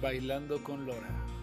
Bailando con Lora.